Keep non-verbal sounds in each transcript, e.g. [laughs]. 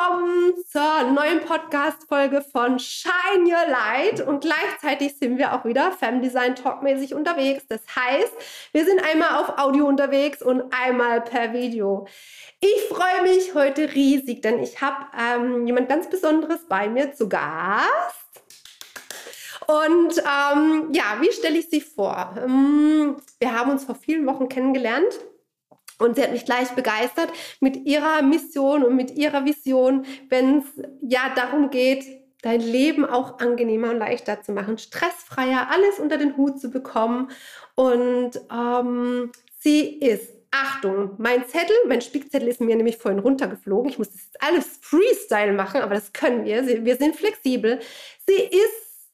Willkommen zur neuen Podcast-Folge von Shine Your Light. Und gleichzeitig sind wir auch wieder Femdesign Talk-mäßig unterwegs. Das heißt, wir sind einmal auf Audio unterwegs und einmal per Video. Ich freue mich heute riesig, denn ich habe ähm, jemand ganz Besonderes bei mir zu Gast. Und ähm, ja, wie stelle ich sie vor? Ähm, wir haben uns vor vielen Wochen kennengelernt und sie hat mich gleich begeistert mit ihrer Mission und mit ihrer Vision, wenn es ja darum geht, dein Leben auch angenehmer und leichter zu machen, stressfreier, alles unter den Hut zu bekommen. Und ähm, sie ist, Achtung, mein Zettel, mein Spickzettel ist mir nämlich vorhin runtergeflogen. Ich muss das jetzt alles Freestyle machen, aber das können wir. Wir sind flexibel. Sie ist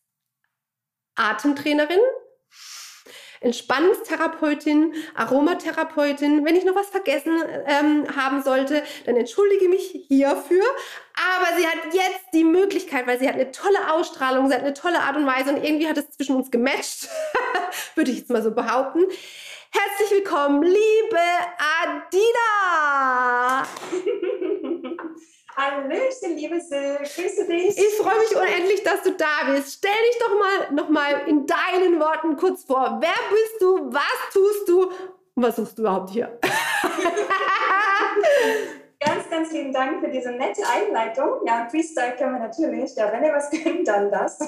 Atemtrainerin, Entspannungstherapeutin, Aromatherapeutin. Wenn ich noch was vergessen ähm, haben sollte, dann entschuldige mich hierfür. Aber sie hat jetzt die Möglichkeit, weil sie hat eine tolle Ausstrahlung, sie hat eine tolle Art und Weise und irgendwie hat es zwischen uns gematcht, [laughs] würde ich jetzt mal so behaupten. Herzlich willkommen, liebe Adina! Hallöchen, liebe Sil, grüße dich. Ich freue mich unendlich, dass du da bist. Stell dich doch mal noch mal in deinen Worten kurz vor. Wer bist du? Was tust du? Und was suchst du überhaupt hier? [laughs] ganz, ganz lieben Dank für diese nette Einleitung. Ja, Freestyle können wir natürlich. Ja, wenn ihr was könnt, dann das.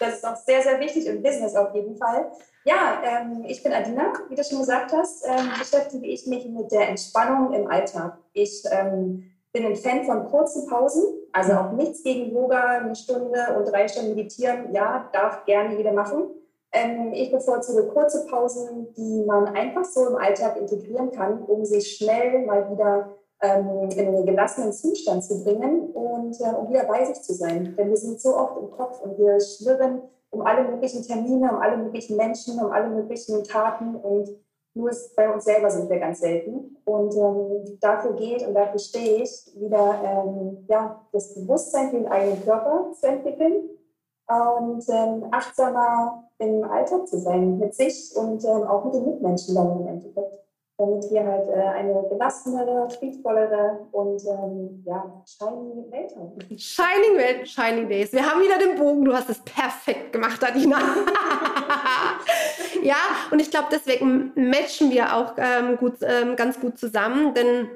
Das ist auch sehr, sehr wichtig im Business auf jeden Fall. Ja, ähm, ich bin Adina, wie du schon gesagt hast. Ähm, beschäftige ich mich mit der Entspannung im Alltag. Ich ähm, bin ein Fan von kurzen Pausen, also auch nichts gegen Yoga, eine Stunde und drei Stunden meditieren. Ja, darf gerne jeder machen. Ähm, ich bevorzuge kurze Pausen, die man einfach so im Alltag integrieren kann, um sich schnell mal wieder ähm, in einen gelassenen Zustand zu bringen und äh, um wieder bei sich zu sein. Denn wir sind so oft im Kopf und wir schwirren um alle möglichen Termine, um alle möglichen Menschen, um alle möglichen Taten und nur bei uns selber sind wir ganz selten. Und ähm, dafür geht und dafür stehe ich, wieder ähm, ja, das Bewusstsein für den eigenen Körper zu entwickeln und ähm, achtsamer im Alltag zu sein mit sich und ähm, auch mit den Mitmenschen dann im Endeffekt damit wir halt äh, eine gelassenere, friedvollere und ähm, ja, shining Welt haben. Shining Welt, Shining Days. Wir haben wieder den Bogen. Du hast es perfekt gemacht, Adina. [laughs] [laughs] ja, und ich glaube, deswegen matchen wir auch ähm, gut, ähm, ganz gut zusammen, denn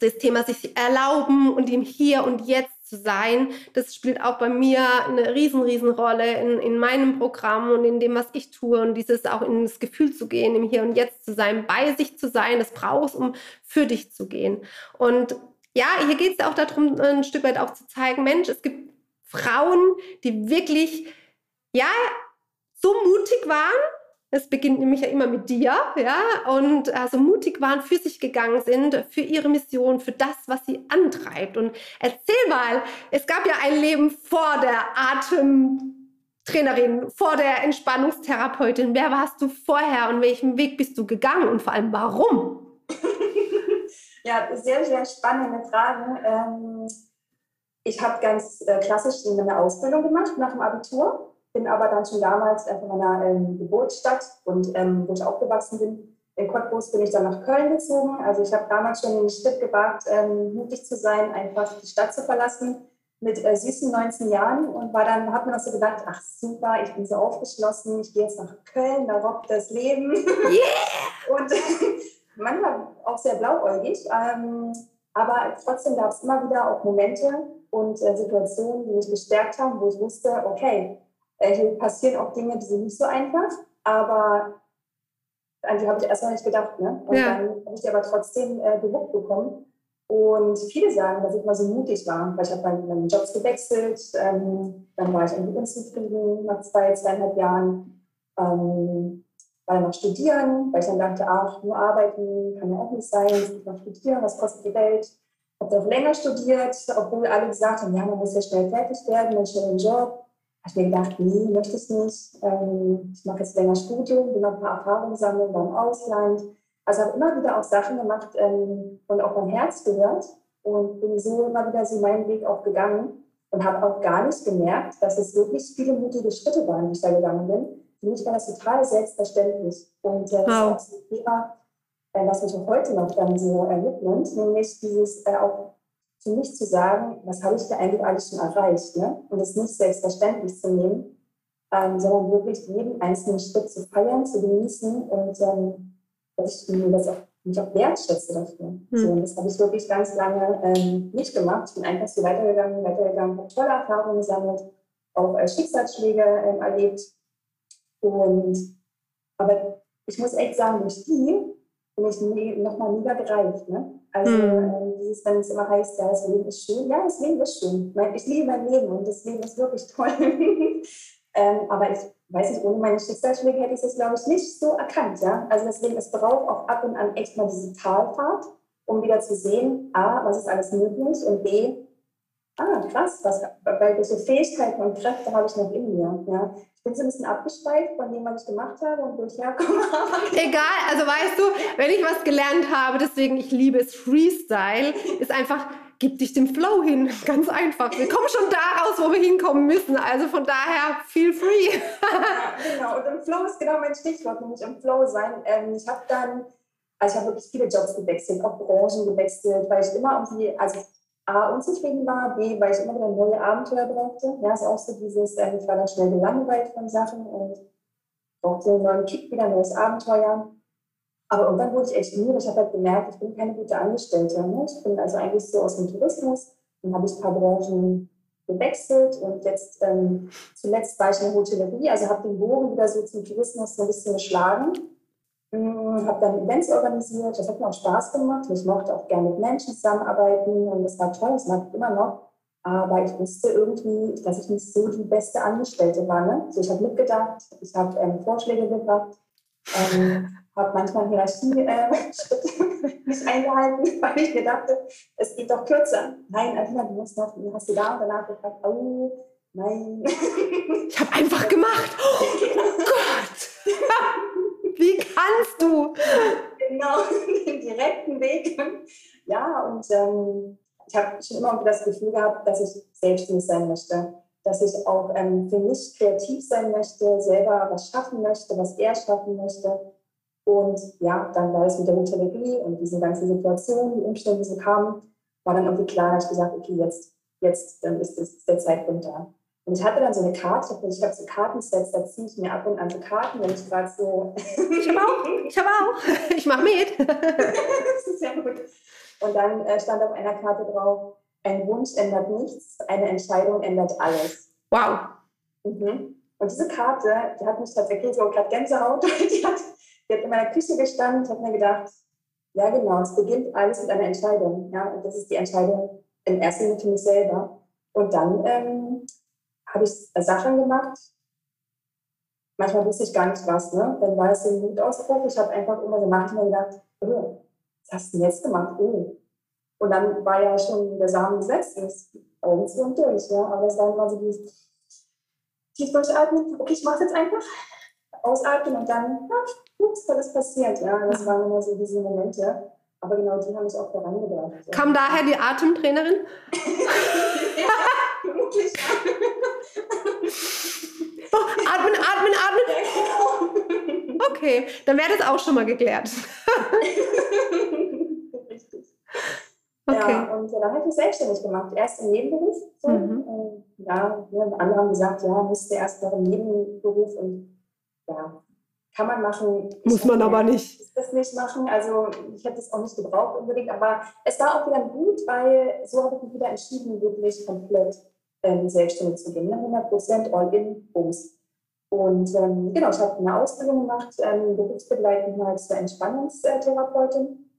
das Thema sich erlauben und im Hier und Jetzt zu sein. Das spielt auch bei mir eine riesen, riesen Rolle in, in meinem Programm und in dem, was ich tue und dieses auch in das Gefühl zu gehen, im Hier und Jetzt zu sein, bei sich zu sein, das brauchst, um für dich zu gehen. Und ja, hier geht es auch darum, ein Stück weit auch zu zeigen, Mensch, es gibt Frauen, die wirklich, ja, so mutig waren, es beginnt nämlich ja immer mit dir, ja, und also mutig waren, für sich gegangen sind, für ihre Mission, für das, was sie antreibt. Und erzähl mal, es gab ja ein Leben vor der Atemtrainerin, vor der Entspannungstherapeutin. Wer warst du vorher und welchen Weg bist du gegangen und vor allem warum? [laughs] ja, sehr, sehr spannende Fragen. Ähm, ich habe ganz äh, klassisch eine Ausbildung gemacht nach dem Abitur bin aber dann schon damals äh, von meiner ähm, Geburtsstadt und ähm, wo ich aufgewachsen bin, in Cottbus bin ich dann nach Köln gezogen. Also ich habe damals schon den Schritt gewagt, ähm, mutig zu sein, einfach die Stadt zu verlassen mit äh, süßen 19 Jahren und war dann, habe mir noch so gedacht, ach super, ich bin so aufgeschlossen, ich gehe jetzt nach Köln, da rockt das Leben. [laughs] Yeah! und [laughs] manchmal auch sehr blauäugig, ähm, aber trotzdem gab es immer wieder auch Momente und äh, Situationen, die mich gestärkt haben, wo ich wusste, okay, hier passieren auch Dinge, die sind nicht so einfach, aber an die habe ich erstmal nicht gedacht. Ne? Und ja. dann habe ich die aber trotzdem äh, gewuppt bekommen. Und viele sagen, dass ich mal so mutig war, weil ich habe meine, meine Jobs gewechselt. Ähm, dann war ich irgendwie unzufrieden nach zwei, zweieinhalb Jahren. Ähm, war dann noch studieren, weil ich dann dachte, ach, nur arbeiten kann ja auch nicht sein, ich muss noch studieren, was kostet die Welt? Habe auch länger studiert, obwohl alle gesagt haben, ja, man muss ja schnell fertig werden, einen schnellen Job. Habe ich mir gedacht, nee, möchte ich nicht. Ähm, ich mache jetzt länger Studium, will noch ein paar Erfahrungen sammeln beim Ausland. Also habe immer wieder auch Sachen gemacht ähm, und auch mein Herz gehört und bin so immer wieder so meinen Weg auch gegangen und habe auch gar nicht gemerkt, dass es wirklich viele mutige Schritte waren, die ich da gegangen bin. Für mich war das total selbstverständlich. Und äh, das wow. ist auch so ein Thema, äh, was mich auch heute noch dann so äh, mitnimmt, nämlich dieses äh, auch für mich zu sagen, was habe ich da eigentlich alles schon erreicht? Ne? Und es nicht selbstverständlich zu nehmen, ähm, sondern wirklich jeden einzelnen Schritt zu feiern, zu genießen und ähm, dass ich mir das auch mich auch wertschätze dafür. Mhm. So, und das habe ich wirklich ganz lange ähm, nicht gemacht. Ich bin einfach so weitergegangen, weitergegangen, habe tolle Erfahrungen gesammelt, auch äh, Schicksalsschläge ähm, erlebt. Und aber ich muss echt sagen, durch die nie, nochmal nie gereift. Ne? Also mhm. ähm, dieses, wenn es immer heißt, ja, das Leben ist schön, ja, das Leben ist schön. Ich liebe mein Leben und das Leben ist wirklich toll. [laughs] ähm, aber ich weiß nicht, ohne meine Schicksalsschläge hätte ich das, glaube ich, nicht so erkannt. Ja? Also deswegen, es braucht auch ab und an echt mal diese Talfahrt, um wieder zu sehen, A, was ist alles möglich und B, ah, krass, was, welche Fähigkeiten und Kräfte habe ich noch in mir. Ja? Ich bin so ein bisschen abgeschweift von dem, was ich gemacht habe und wo ich herkomme. [laughs] Egal, also weißt du, wenn ich was gelernt habe, deswegen ich liebe es Freestyle, ist einfach gib dich dem Flow hin. [laughs] Ganz einfach. Wir kommen schon da raus, wo wir hinkommen müssen. Also von daher, feel free. ja, [laughs] genau. Und im Flow ist genau mein Stichwort, nämlich im Flow sein. Ähm, ich habe dann, also ich habe wirklich viele Jobs gewechselt, auch Branchen gewechselt, weil ich immer irgendwie, also A, unzufrieden war, B, weil ich immer wieder neue Abenteuer brauchte. Ja, ist auch so dieses, ähm, ich war dann schnell gelangweilt von Sachen und brauchte einen neuen Kick, wieder ein neues Abenteuer. Aber irgendwann wurde ich echt müde. Ich habe halt gemerkt, ich bin keine gute Angestellte. Ne? Ich bin also eigentlich so aus dem Tourismus. Dann habe ich ein paar Branchen gewechselt und jetzt ähm, zuletzt war ich in der Hotellerie, also habe den Bogen wieder so zum Tourismus so ein bisschen geschlagen. Hm, habe dann Events organisiert, das hat mir auch Spaß gemacht. Ich mochte auch gerne mit Menschen zusammenarbeiten und das war toll, das mache ich immer noch. Aber ich wusste irgendwie, dass ich nicht so die beste Angestellte war. Ne? Also ich habe mitgedacht, ich habe ähm, Vorschläge gebracht. Ähm, habe manchmal Hierarchie äh, [laughs] nicht eingehalten, [laughs] weil ich mir dachte, es geht doch kürzer. Nein, Adina, du musst noch, hast du da und danach gefragt, oh, nein. Ich habe einfach gemacht. Oh Gott! [laughs] Wie kannst du? Genau, [laughs] den direkten Weg. Ja, und ähm, ich habe schon immer das Gefühl gehabt, dass ich selbstständig sein möchte. Dass ich auch ähm, für mich kreativ sein möchte, selber was schaffen möchte, was er schaffen möchte und ja, dann war es mit der Hotellerie und diesen ganzen Situationen, die Umstände, die so kamen, war dann irgendwie klar, dass ich gesagt okay, jetzt, jetzt dann ist, ist der Zeitpunkt da. Und ich hatte dann so eine Karte, ich habe so Kartensets, da ziehe ich mir ab und an so Karten, wenn ich gerade so. [laughs] ich habe auch, ich habe auch, ich mache mit. [laughs] das ist ja gut. Und dann äh, stand auf einer Karte drauf, ein Wunsch ändert nichts, eine Entscheidung ändert alles. Wow. Mhm. Und diese Karte, die hat mich tatsächlich so gerade Gänsehaut, [laughs] die hat ich habe in meiner Küche gestanden und habe mir gedacht, ja genau, es beginnt alles mit einer Entscheidung. Ja, und das ist die Entscheidung in erster Linie für mich selber. Und dann ähm, habe ich Sachen gemacht. Manchmal wusste ich gar nicht was. Ne? Dann war es so ein Mutausbruch. Ich habe einfach immer gemacht und gedacht, oh, was hast du denn jetzt gemacht? Oh. Und dann war ja schon der Samen gesetzt. Zu und durch. Ja? Aber es war immer so dieses tief durchatmen. Okay, ich mache es jetzt einfach. Ausatmen und dann, ja, ups, da ist passiert. Ja, das waren immer so diese Momente. Aber genau die haben mich auch vorangebracht. Ja. Kam daher die Atemtrainerin? [laughs] [laughs] ja, vermutlich. Oh, atmen, atmen, atmen. Okay, dann wäre das auch schon mal geklärt. Richtig. Okay. Ja, und dann habe ich mich selbstständig gemacht. Erst im Nebenberuf. So. Mhm. Ja, andere haben gesagt, ja, müsste erst noch im Nebenberuf. Und ja, kann man machen. Muss man aber nicht. Das nicht machen. Also ich hätte es auch nicht gebraucht unbedingt, aber es war auch wieder gut, weil so habe ich mich wieder entschieden, wirklich komplett ähm, selbstständig zu gehen. 100 Prozent All-in, Bums. Und ähm, genau, ich habe eine Ausbildung gemacht, ähm, berufsbegleitend als Entspannungstherapeutin.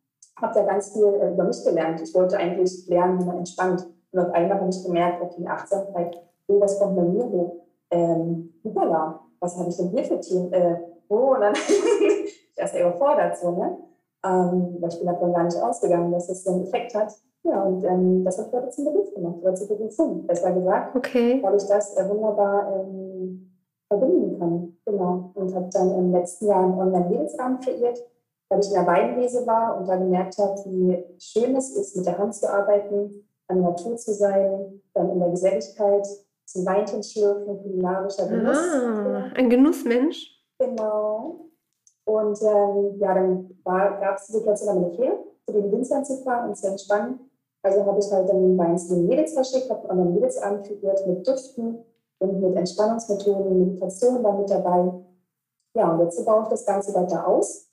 Habe da ganz viel äh, über mich gelernt. Ich wollte eigentlich lernen, wie man entspannt. Und auf einmal habe ich gemerkt, okay, Achtsamkeit, oh, was kommt bei mir hoch? Ähm, Hoppala, was habe ich denn hier für Themen, äh, oh, und dann [laughs] ich erst überfordert so, ne? Ähm, weil ich bin davon gar nicht ausgegangen, dass das so einen Effekt hat. Ja, und ähm, das habe ich heute zum Beruf gemacht, oder zur Berufung, besser gesagt. Okay. Weil ich das äh, wunderbar ähm, verbinden kann. Genau. Und habe dann im letzten Jahr einen Online-Lebensrahmen kreiert, weil ich in der Weinlese war und dann gemerkt habe, wie schön es ist, mit der Hand zu arbeiten, an der Natur zu sein, dann in der Geselligkeit, zum Weinchen schlürfen, kulinarischer Genuss. Ah, ein Genussmensch. Genau. Und ähm, ja, dann gab es die Situation, da bin ich her, zu den Winzern zu fahren und zu entspannen. Also habe ich halt dann zu den Mädels verschickt, habe einen Mädelsabend kreiert mit Düften und mit Entspannungsmethoden, Meditation war mit dabei. Ja, und jetzt baue ich das Ganze weiter aus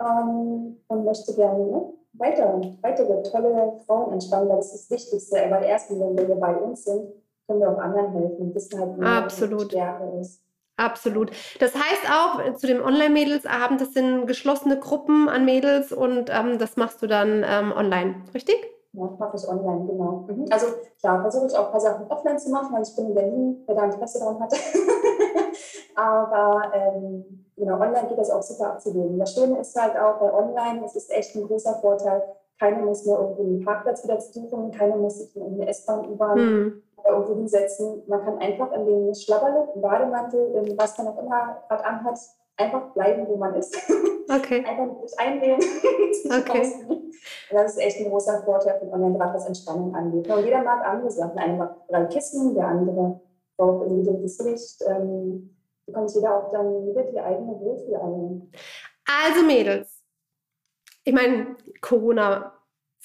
ähm, und möchte gerne ne, weiter, weitere tolle Frauen entspannen, weil das ist das Wichtigste. Weil erst, wenn wir bei uns sind, können wir auch anderen helfen, wissen halt, wie Absolut. Stärke ist. Absolut. Das heißt auch äh, zu dem Online-Mädelsabend, das sind geschlossene Gruppen an Mädels und ähm, das machst du dann ähm, online, richtig? Ja, mache ich online, genau. Mhm. Also klar, versuche ich auch ein paar Sachen offline zu machen, weil ich bin in Berlin, wer da Interesse daran hat. [laughs] Aber ähm, genau, online geht das auch super abzubilden. Das Schöne ist halt auch bei online, es ist echt ein großer Vorteil, keiner muss mehr irgendwo einen Parkplatz wieder suchen, keiner muss sich in eine S-Bahn, U-Bahn hm. irgendwo hinsetzen. Man kann einfach in den Schlabberle, im Bademantel, was man auch immer gerade anhat, einfach bleiben, wo man ist. [laughs] Okay. einfach nicht einwählen. [laughs] okay. das ist echt ein großer Vorteil von Online, gerade was Entspannung angeht. Und jeder mag andere Sachen. Einer mag drei Kissen, der andere braucht ein bestimmtes Licht. Ähm, du kannst jeder auch dann wieder die eigene Wohlfühl Also Mädels, ich meine, Corona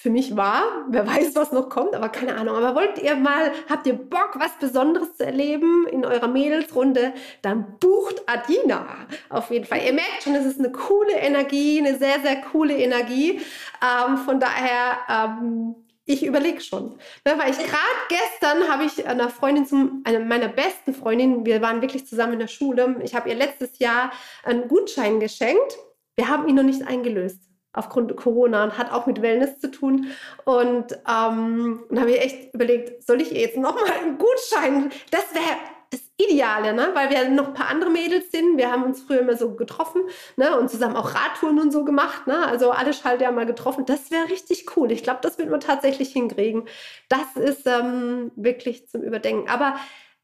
für mich war. Wer weiß, was noch kommt, aber keine Ahnung. Aber wollt ihr mal, habt ihr Bock, was Besonderes zu erleben in eurer Mädelsrunde, dann bucht Adina auf jeden Fall. Ihr merkt schon, es ist eine coole Energie, eine sehr, sehr coole Energie. Ähm, von daher, ähm, ich überlege schon. Ne, weil ich gerade gestern habe ich einer Freundin, zum, einer meiner besten Freundinnen, wir waren wirklich zusammen in der Schule, ich habe ihr letztes Jahr einen Gutschein geschenkt. Wir haben ihn noch nicht eingelöst aufgrund Corona und hat auch mit Wellness zu tun. Und ähm, dann habe ich echt überlegt, soll ich ihr jetzt nochmal einen Gutschein? Das wäre das Ideale, ne? weil wir noch ein paar andere Mädels sind. Wir haben uns früher immer so getroffen ne? und zusammen auch Radtouren und so gemacht. Ne? Also alle Schalter mal getroffen. Das wäre richtig cool. Ich glaube, das wird man tatsächlich hinkriegen. Das ist ähm, wirklich zum Überdenken. Aber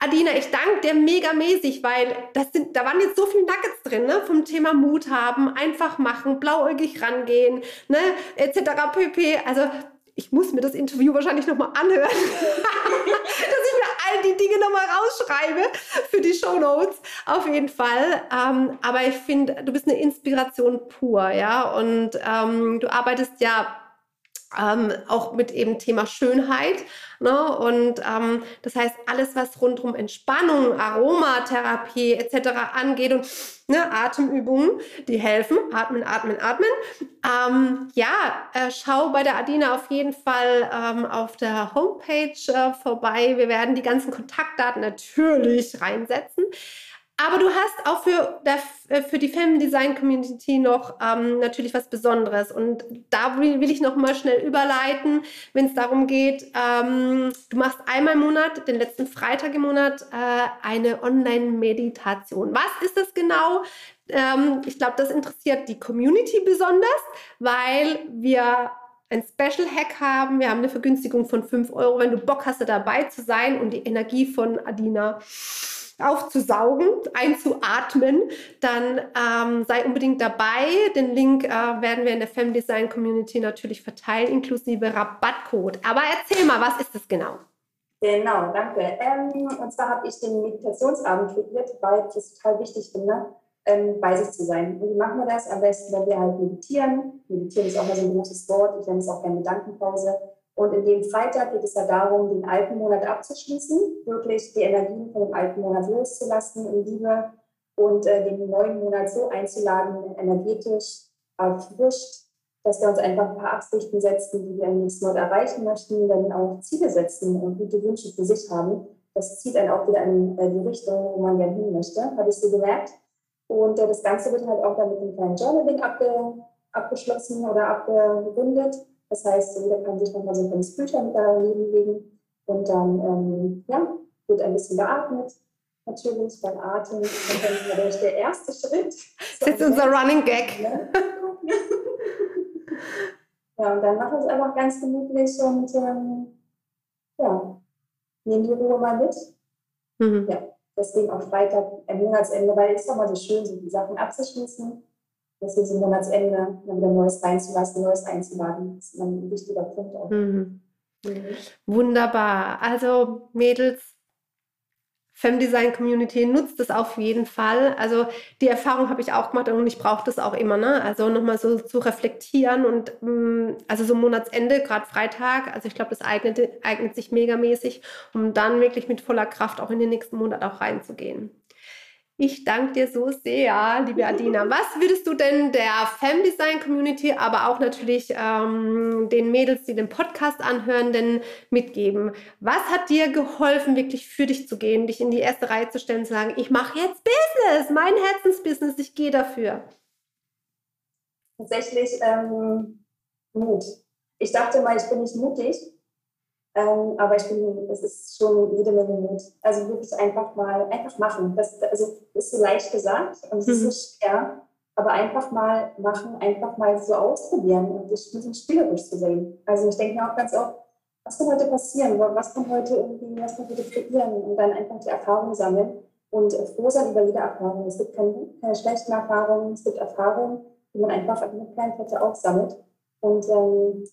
Adina, ich danke dir mega mäßig, weil das sind, da waren jetzt so viele Nuggets drin, ne? Vom Thema Mut haben, einfach machen, blauäugig rangehen, ne? Etc. pp. Also ich muss mir das Interview wahrscheinlich nochmal anhören, [laughs] dass ich mir all die Dinge nochmal rausschreibe für die Show Notes. Auf jeden Fall. Ähm, aber ich finde, du bist eine Inspiration pur, ja. Und ähm, du arbeitest ja ähm, auch mit eben Thema Schönheit. Ne? Und ähm, das heißt, alles, was rund um Entspannung, Aromatherapie etc. angeht und ne, Atemübungen, die helfen. Atmen, atmen, atmen. Ähm, ja, äh, schau bei der Adina auf jeden Fall ähm, auf der Homepage äh, vorbei. Wir werden die ganzen Kontaktdaten natürlich reinsetzen. Aber du hast auch für, äh, für die Film Design Community noch ähm, natürlich was Besonderes. Und da will, will ich noch mal schnell überleiten, wenn es darum geht, ähm, du machst einmal im Monat, den letzten Freitag im Monat, äh, eine Online-Meditation. Was ist das genau? Ähm, ich glaube, das interessiert die Community besonders, weil wir ein Special Hack haben. Wir haben eine Vergünstigung von 5 Euro, wenn du Bock hast, dabei zu sein und die Energie von Adina aufzusaugen, einzuatmen, dann ähm, sei unbedingt dabei. Den Link äh, werden wir in der Femdesign Community natürlich verteilen, inklusive Rabattcode. Aber erzähl mal, was ist das genau? Genau, danke. Ähm, und zwar habe ich den Meditationsabend kreiert, weil ich es total wichtig finde, ähm, bei sich zu sein. Und wie machen wir das? Am besten, wenn wir halt meditieren. Meditieren ist auch mal so ein großes Wort. Ich nenne es auch gerne Gedankenpause und in dem Freitag geht es ja darum, den alten Monat abzuschließen, wirklich die Energien von dem alten Monat loszulassen in Liebe und äh, den neuen Monat so einzuladen, energetisch erfrischt, dass wir uns einfach ein paar Absichten setzen, die wir im nächsten Monat erreichen möchten, dann auch Ziele setzen und gute Wünsche für sich haben. Das zieht einen auch wieder in äh, die Richtung, wo man gerne hin möchte, habe ich so gemerkt. Und äh, das Ganze wird halt auch dann mit einem kleinen Journaling abge abgeschlossen oder abgerundet das heißt, jeder kann sich nochmal so ein kleines Büchlein daneben legen und dann ähm, ja, wird ein bisschen geatmet natürlich beim Atem. Und dann war der erste Schritt. [laughs] Das ist unser Running Gag. Ne? [laughs] ja, und dann machen wir es einfach ganz gemütlich und ähm, ja, nehmen die Ruhe mal mit. Mhm. Ja, deswegen auch Freitag, am Monatsende, weil es ist doch mal so schön, so die Sachen abzuschließen. Deswegen zum Monatsende dann wieder Neues reinzulassen, Neues einzuladen. Das ist ein wichtiger Punkt auch. Mhm. Wunderbar. Also Mädels, Femdesign Community nutzt es auf jeden Fall. Also die Erfahrung habe ich auch gemacht und ich brauche das auch immer. Ne? Also nochmal so zu reflektieren und mm, also so Monatsende, gerade Freitag. Also ich glaube, das eignet, eignet sich megamäßig, um dann wirklich mit voller Kraft auch in den nächsten Monat auch reinzugehen. Ich danke dir so sehr, liebe Adina. [laughs] Was würdest du denn der Femdesign Community, aber auch natürlich ähm, den Mädels, die den Podcast anhören, denn mitgeben? Was hat dir geholfen, wirklich für dich zu gehen, dich in die erste Reihe zu stellen, zu sagen, ich mache jetzt Business, mein Herzensbusiness, ich gehe dafür? Tatsächlich ähm, Mut. Ich dachte mal, ich bin nicht mutig, ähm, aber ich bin, es ist schon jede Menge Mut. Also wirklich einfach mal, einfach machen. Das also ist so leicht gesagt und es mhm. ist so schwer. Aber einfach mal machen, einfach mal so ausprobieren und das ein bisschen spielerisch zu sehen. Also ich denke mir auch ganz oft, was kann heute passieren? Was kann heute irgendwie, was kann heute kreieren? Und dann einfach die Erfahrung sammeln und froh sein über jede Erfahrung. Es gibt keine, keine schlechten Erfahrungen, es gibt Erfahrungen, die man einfach einer kleinen Kette aufsammelt. Und ähm,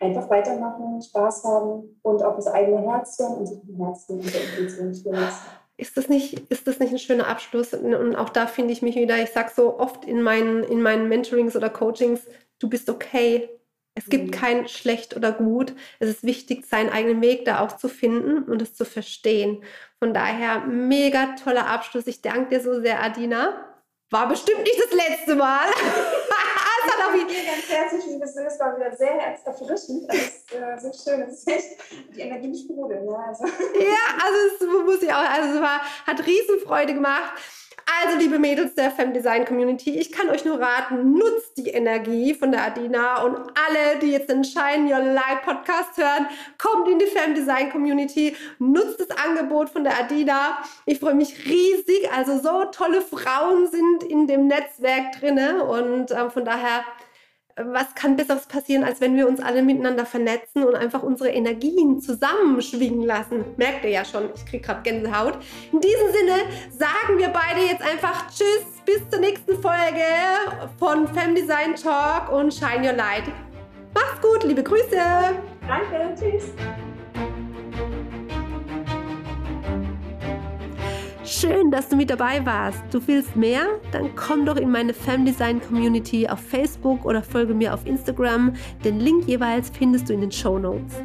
einfach weitermachen, Spaß haben und auch das eigene Herz hören und sich im Herzen und der Intuition lassen. Ist das, nicht, ist das nicht ein schöner Abschluss? Und auch da finde ich mich wieder, ich sage so oft in meinen, in meinen Mentorings oder Coachings, du bist okay. Es gibt mhm. kein schlecht oder gut. Es ist wichtig, seinen eigenen Weg da auch zu finden und es zu verstehen. Von daher, mega toller Abschluss. Ich danke dir so sehr, Adina. War bestimmt nicht das letzte Mal. [laughs] auch wieder ganz herzlich liebes Es war wieder sehr herzerfrischend. Das ist äh, so schön. Das ist echt, die Energien sprudeln. Ja, also. ja, also es muss ich auch, also es war, hat Riesenfreude gemacht. Also, liebe Mädels der Femdesign Community, ich kann euch nur raten, nutzt die Energie von der Adina und alle, die jetzt den Shine Your Light Podcast hören, kommt in die Femdesign Community, nutzt das Angebot von der Adina. Ich freue mich riesig. Also, so tolle Frauen sind in dem Netzwerk drinne und äh, von daher was kann Besseres passieren, als wenn wir uns alle miteinander vernetzen und einfach unsere Energien zusammenschwingen lassen? Merkt ihr ja schon, ich kriege gerade Gänsehaut. In diesem Sinne sagen wir beide jetzt einfach Tschüss, bis zur nächsten Folge von Femdesign Talk und Shine Your Light. Macht's gut, liebe Grüße. Danke, tschüss. Schön, dass du mit dabei warst. Du willst mehr? Dann komm doch in meine Femdesign Community auf Facebook oder folge mir auf Instagram. Den Link jeweils findest du in den Show Notes.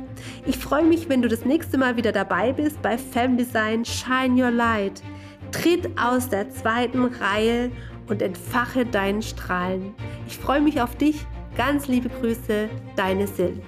Ich freue mich, wenn du das nächste Mal wieder dabei bist bei Femdesign Shine Your Light. Tritt aus der zweiten Reihe und entfache deinen Strahlen. Ich freue mich auf dich. Ganz liebe Grüße, deine Sil.